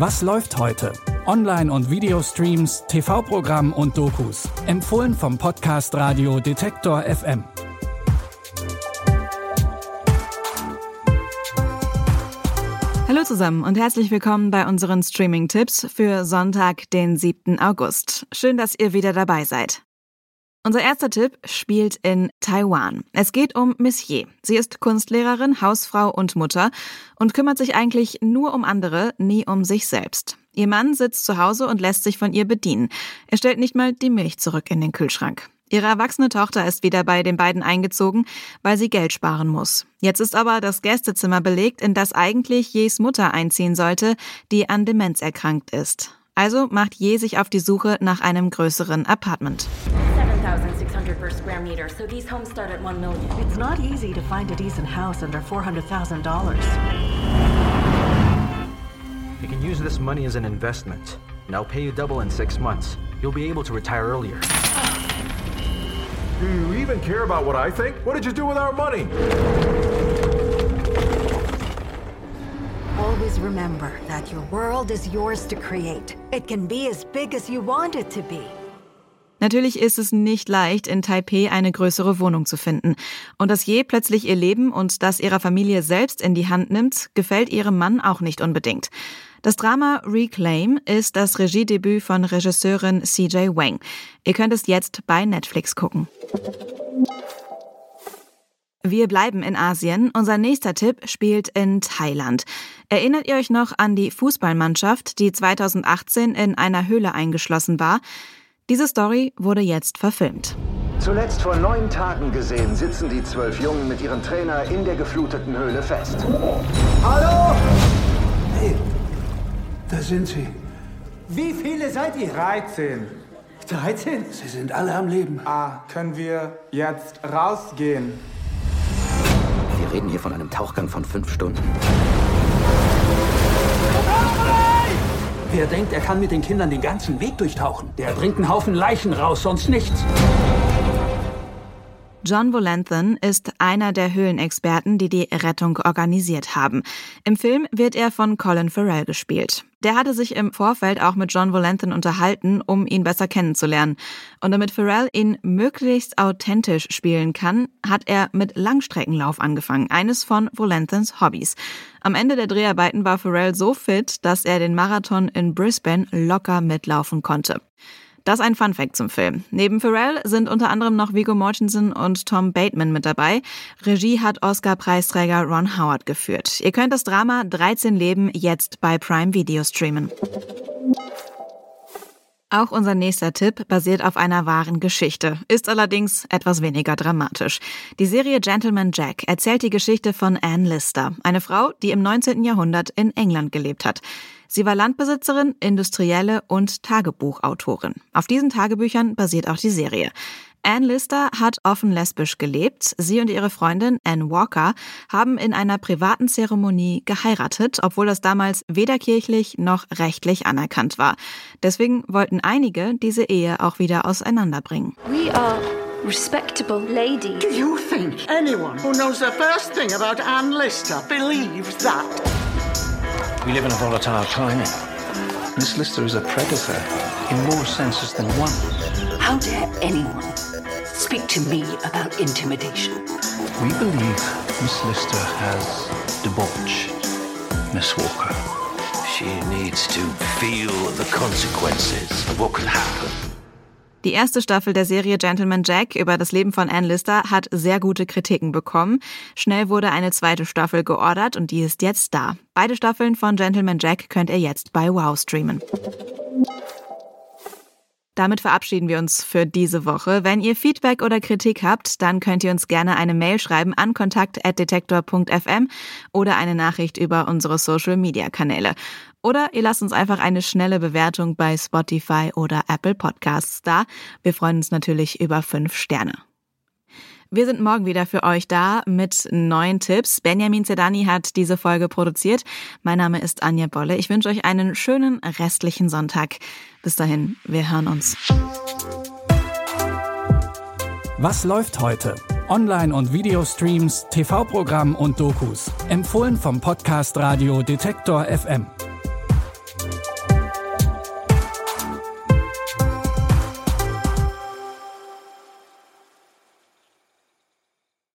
Was läuft heute? Online- und Videostreams, TV-Programm und Dokus. Empfohlen vom Podcast Radio Detektor FM. Hallo zusammen und herzlich willkommen bei unseren Streaming-Tipps für Sonntag, den 7. August. Schön, dass ihr wieder dabei seid. Unser erster Tipp spielt in Taiwan. Es geht um Miss Ye. Sie ist Kunstlehrerin, Hausfrau und Mutter und kümmert sich eigentlich nur um andere, nie um sich selbst. Ihr Mann sitzt zu Hause und lässt sich von ihr bedienen. Er stellt nicht mal die Milch zurück in den Kühlschrank. Ihre erwachsene Tochter ist wieder bei den beiden eingezogen, weil sie Geld sparen muss. Jetzt ist aber das Gästezimmer belegt, in das eigentlich Jes Mutter einziehen sollte, die an Demenz erkrankt ist. Also macht Je sich auf die Suche nach einem größeren Apartment. 7,600 per square meter, so these homes start at 1 million. It's not easy to find a decent house under $400,000. You can use this money as an investment, and I'll pay you double in six months. You'll be able to retire earlier. Do you even care about what I think? What did you do with our money? Always remember that your world is yours to create. It can be as big as you want it to be. Natürlich ist es nicht leicht, in Taipei eine größere Wohnung zu finden. Und dass Je plötzlich ihr Leben und das ihrer Familie selbst in die Hand nimmt, gefällt ihrem Mann auch nicht unbedingt. Das Drama Reclaim ist das Regiedebüt von Regisseurin CJ Wang. Ihr könnt es jetzt bei Netflix gucken. Wir bleiben in Asien. Unser nächster Tipp spielt in Thailand. Erinnert ihr euch noch an die Fußballmannschaft, die 2018 in einer Höhle eingeschlossen war? Diese Story wurde jetzt verfilmt. Zuletzt vor neun Tagen gesehen, sitzen die zwölf Jungen mit ihrem Trainer in der gefluteten Höhle fest. Hallo! Hey, da sind sie. Wie viele seid ihr? 13. 13? Sie sind alle am Leben. Ah, können wir jetzt rausgehen? Wir reden hier von einem Tauchgang von fünf Stunden. Wer denkt, er kann mit den Kindern den ganzen Weg durchtauchen? Der bringt einen Haufen Leichen raus, sonst nichts. John Volanthen ist einer der Höhlenexperten, die die Rettung organisiert haben. Im Film wird er von Colin Farrell gespielt. Der hatte sich im Vorfeld auch mit John Volanthen unterhalten, um ihn besser kennenzulernen. Und damit Farrell ihn möglichst authentisch spielen kann, hat er mit Langstreckenlauf angefangen, eines von Volanthens Hobbys. Am Ende der Dreharbeiten war Farrell so fit, dass er den Marathon in Brisbane locker mitlaufen konnte. Das ein Funfact zum Film. Neben Pharrell sind unter anderem noch Viggo Mortensen und Tom Bateman mit dabei. Regie hat Oscar-Preisträger Ron Howard geführt. Ihr könnt das Drama 13 Leben jetzt bei Prime Video streamen. Auch unser nächster Tipp basiert auf einer wahren Geschichte, ist allerdings etwas weniger dramatisch. Die Serie Gentleman Jack erzählt die Geschichte von Anne Lister, eine Frau, die im 19. Jahrhundert in England gelebt hat. Sie war Landbesitzerin, Industrielle und Tagebuchautorin. Auf diesen Tagebüchern basiert auch die Serie. Anne Lister hat offen lesbisch gelebt. Sie und ihre Freundin Anne Walker haben in einer privaten Zeremonie geheiratet, obwohl das damals weder kirchlich noch rechtlich anerkannt war. Deswegen wollten einige diese Ehe auch wieder auseinanderbringen. We are respectable ladies. Do you think anyone who knows the first thing about Anne Lister believes that? We live in a volatile climate. Miss Lister is a predator in more senses than one. How dare anyone speak to me about intimidation? We believe Miss Lister has debauch, Miss Walker. She needs to feel the consequences of what could happen. Die erste Staffel der Serie Gentleman Jack über das Leben von Anne Lister hat sehr gute Kritiken bekommen. Schnell wurde eine zweite Staffel geordert und die ist jetzt da. Beide Staffeln von Gentleman Jack könnt ihr jetzt bei Wow streamen. Damit verabschieden wir uns für diese Woche. Wenn ihr Feedback oder Kritik habt, dann könnt ihr uns gerne eine Mail schreiben an kontakt.detektor.fm oder eine Nachricht über unsere Social Media Kanäle. Oder ihr lasst uns einfach eine schnelle Bewertung bei Spotify oder Apple Podcasts da. Wir freuen uns natürlich über fünf Sterne. Wir sind morgen wieder für euch da mit neuen Tipps. Benjamin Zedani hat diese Folge produziert. Mein Name ist Anja Bolle. Ich wünsche euch einen schönen restlichen Sonntag. Bis dahin, wir hören uns. Was läuft heute? Online- und Videostreams, TV-Programm und Dokus. Empfohlen vom Podcast Radio Detektor FM.